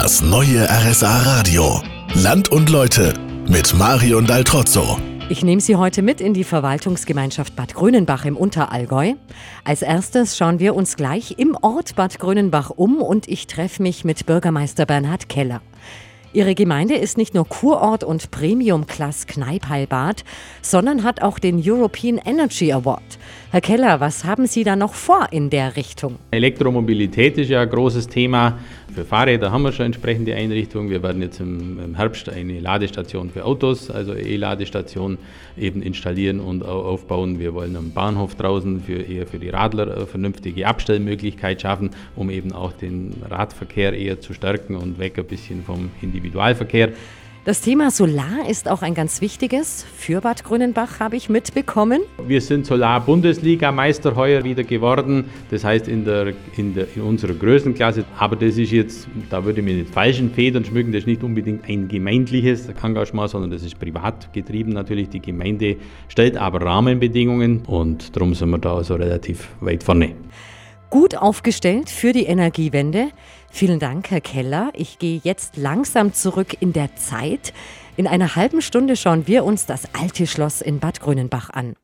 Das neue RSA Radio. Land und Leute mit Marion Daltrozzo. Ich nehme Sie heute mit in die Verwaltungsgemeinschaft Bad Grönenbach im Unterallgäu. Als erstes schauen wir uns gleich im Ort Bad Grönenbach um und ich treffe mich mit Bürgermeister Bernhard Keller. Ihre Gemeinde ist nicht nur Kurort und Premium-Class Kneipheilbad, sondern hat auch den European Energy Award. Herr Keller, was haben Sie da noch vor in der Richtung? Elektromobilität ist ja ein großes Thema. Für Fahrräder haben wir schon entsprechende Einrichtungen. Wir werden jetzt im, Herbst eine Ladestation für Autos, also E-Ladestation, eben installieren und aufbauen. Wir wollen am Bahnhof draußen für eher für die Radler eine vernünftige Abstellmöglichkeit schaffen, um eben auch den Radverkehr eher zu stärken und weg ein bisschen vom Individualverkehr. Das Thema Solar ist auch ein ganz wichtiges. Für Bad Grünenbach habe ich mitbekommen. Wir sind Solar-Bundesliga-Meister heuer wieder geworden. Das heißt in, der, in, der, in unserer Größenklasse. Aber das ist jetzt, da würde ich mir nicht falschen Federn schmücken, das ist nicht unbedingt ein gemeindliches Engagement, sondern das ist privat getrieben natürlich. Die Gemeinde stellt aber Rahmenbedingungen und darum sind wir da also relativ weit vorne gut aufgestellt für die Energiewende. Vielen Dank, Herr Keller. Ich gehe jetzt langsam zurück in der Zeit. In einer halben Stunde schauen wir uns das alte Schloss in Bad Grünenbach an.